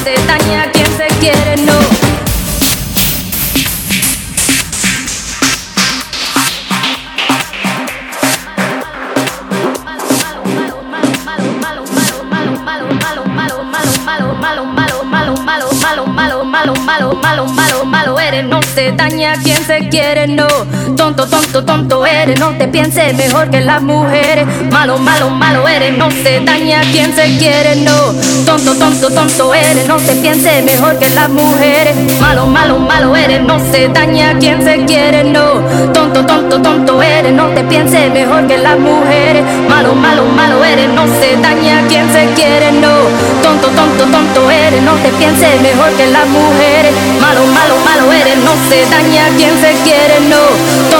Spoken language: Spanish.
hace daño a quien se quiere, no. Malo, malo, malo, malo, malo, malo eres, no se daña quien se quiere, no. Tonto, tonto, tonto eres. No te pienses mejor que las mujeres. Malo, malo, malo eres. No se daña quien se quiere, no. Tonto, tonto, tonto eres. No te pienses mejor que las mujeres. Malo, malo, malo eres. No se daña quien se quiere, no. Tonto, tonto, tonto eres. No te pienses mejor que las mujeres. Malo, malo, malo eres. No se daña quien se quiere, no. Tonto, tonto, tonto eres. No te pienses mejor que las mujeres. Malo, malo, malo eres. No se daña quien se quiere, no.